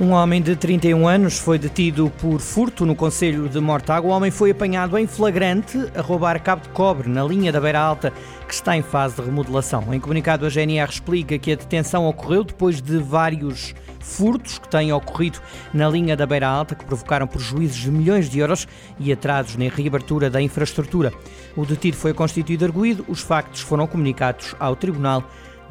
Um homem de 31 anos foi detido por furto no Conselho de Mortágua. O homem foi apanhado em flagrante a roubar cabo de cobre na linha da Beira Alta, que está em fase de remodelação. Em comunicado, a GNR explica que a detenção ocorreu depois de vários furtos que têm ocorrido na linha da Beira Alta, que provocaram prejuízos de milhões de euros e atrasos na reabertura da infraestrutura. O detido foi constituído arguído, os factos foram comunicados ao Tribunal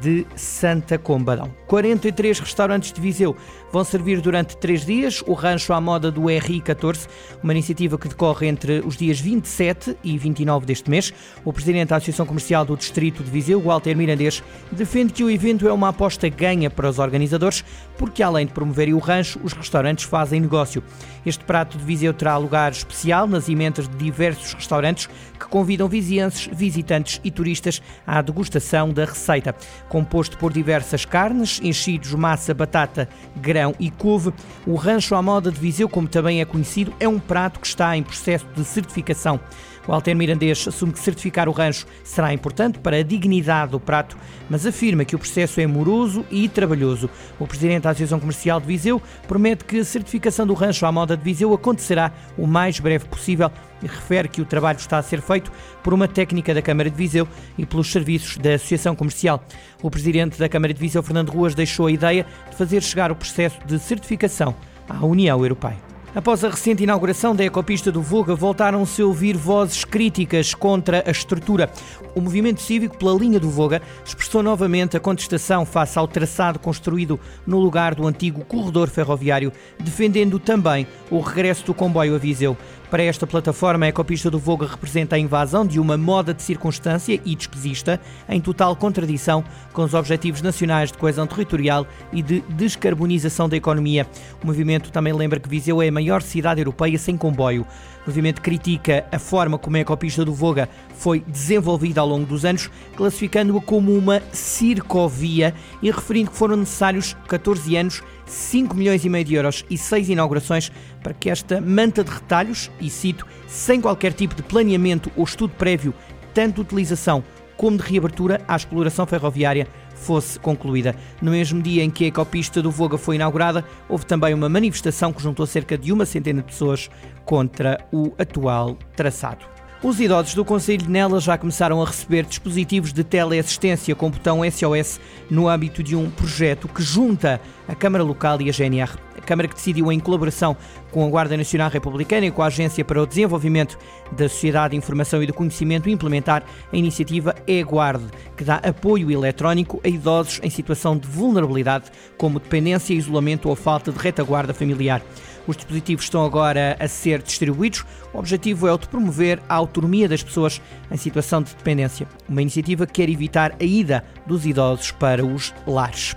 de Santa Combadão. 43 restaurantes de Viseu vão servir durante três dias o rancho à moda do RI14, uma iniciativa que decorre entre os dias 27 e 29 deste mês. O presidente da Associação Comercial do Distrito de Viseu, Walter Mirandês, defende que o evento é uma aposta ganha para os organizadores, porque além de promoverem o rancho, os restaurantes fazem negócio. Este prato de Viseu terá lugar especial nas emendas de diversos restaurantes que convidam vizienses, visitantes e turistas à degustação da receita composto por diversas carnes, enchidos, massa, batata, grão e couve. O rancho à moda de Viseu, como também é conhecido, é um prato que está em processo de certificação. O Alter Mirandês assume que certificar o rancho será importante para a dignidade do prato, mas afirma que o processo é moroso e trabalhoso. O presidente da Associação Comercial de Viseu promete que a certificação do rancho à moda de Viseu acontecerá o mais breve possível e refere que o trabalho está a ser feito por uma técnica da Câmara de Viseu e pelos serviços da Associação Comercial. O presidente da Câmara de Viseu, Fernando Ruas, deixou a ideia de fazer chegar o processo de certificação à União Europeia. Após a recente inauguração da ecopista do Voga, voltaram-se a ouvir vozes críticas contra a estrutura. O movimento cívico pela linha do Voga expressou novamente a contestação face ao traçado construído no lugar do antigo corredor ferroviário, defendendo também o regresso do comboio a Viseu. Para esta plataforma, a ecopista do Voga representa a invasão de uma moda de circunstância e despesista, em total contradição com os objetivos nacionais de coesão territorial e de descarbonização da economia. O movimento também lembra que Viseu é a maior cidade europeia sem comboio. O movimento critica a forma como a ecopista do Voga foi desenvolvida ao longo dos anos, classificando-a como uma circovia e referindo que foram necessários 14 anos, 5 milhões e meio de euros e 6 inaugurações para que esta manta de retalhos, e cito, sem qualquer tipo de planeamento ou estudo prévio, tanto de utilização como de reabertura à exploração ferroviária, fosse concluída. No mesmo dia em que a ecopista do Voga foi inaugurada, houve também uma manifestação que juntou cerca de uma centena de pessoas contra o atual traçado. Os idosos do Conselho de Nelas já começaram a receber dispositivos de teleassistência com botão SOS no âmbito de um projeto que junta a Câmara Local e a GNR. A Câmara que decidiu em colaboração com a Guarda Nacional Republicana e com a Agência para o Desenvolvimento da Sociedade de Informação e do Conhecimento implementar a iniciativa E-Guarde, que dá apoio eletrónico a idosos em situação de vulnerabilidade, como dependência, isolamento ou falta de retaguarda familiar. Os dispositivos estão agora a ser distribuídos. O objetivo é o de promover a autonomia das pessoas em situação de dependência. Uma iniciativa que quer evitar a ida dos idosos para os lares.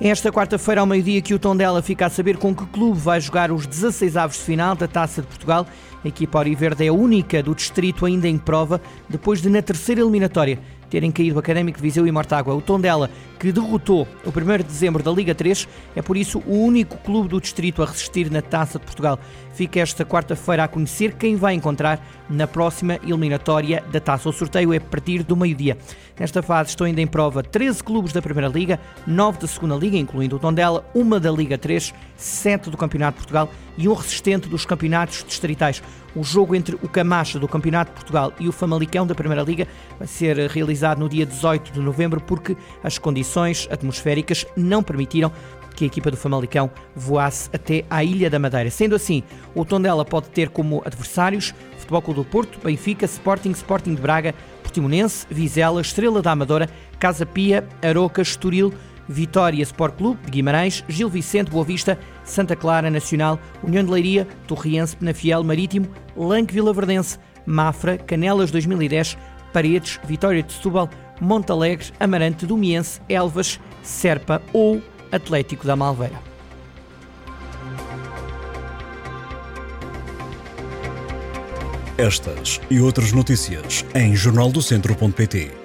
Esta quarta-feira, ao meio-dia, que o Tondela fica a saber com que clube vai jogar os 16 avos de final da Taça de Portugal. A equipa Auriverde é a única do distrito ainda em prova, depois de, na terceira eliminatória, terem caído Académico de Viseu e Mortágua. O Tondela, que derrotou o 1 de dezembro da Liga 3, é por isso o único clube do distrito a resistir na Taça de Portugal. Fica esta quarta-feira a conhecer quem vai encontrar na próxima eliminatória da Taça. O sorteio é a partir do meio-dia. Nesta fase estão ainda em prova 13 clubes da Primeira Liga, 9 da Segunda Liga, incluindo o Tondela, uma da Liga 3, 7 do Campeonato de Portugal e um resistente dos campeonatos distritais. O jogo entre o Camacha do Campeonato de Portugal e o Famalicão da Primeira Liga vai ser realizado no dia 18 de novembro porque as condições atmosféricas não permitiram que a equipa do Famalicão voasse até à Ilha da Madeira. Sendo assim, o Tondela pode ter como adversários Futebol Clube do Porto, Benfica, Sporting, Sporting de Braga, Portimonense, Vizela, Estrela da Amadora, Casa Pia, Aroca, Estoril, Vitória Sport Clube de Guimarães, Gil Vicente, Boa Vista, Santa Clara Nacional, União de Leiria, Torriense, Penafiel, Marítimo, Lanque Verdense, Mafra, Canelas 2010, Paredes, Vitória de Setúbal, Montalegre, Amarante, Domiense, Elvas, Serpa ou Atlético da Malveira. Estas e outras notícias em jornaldocentro.pt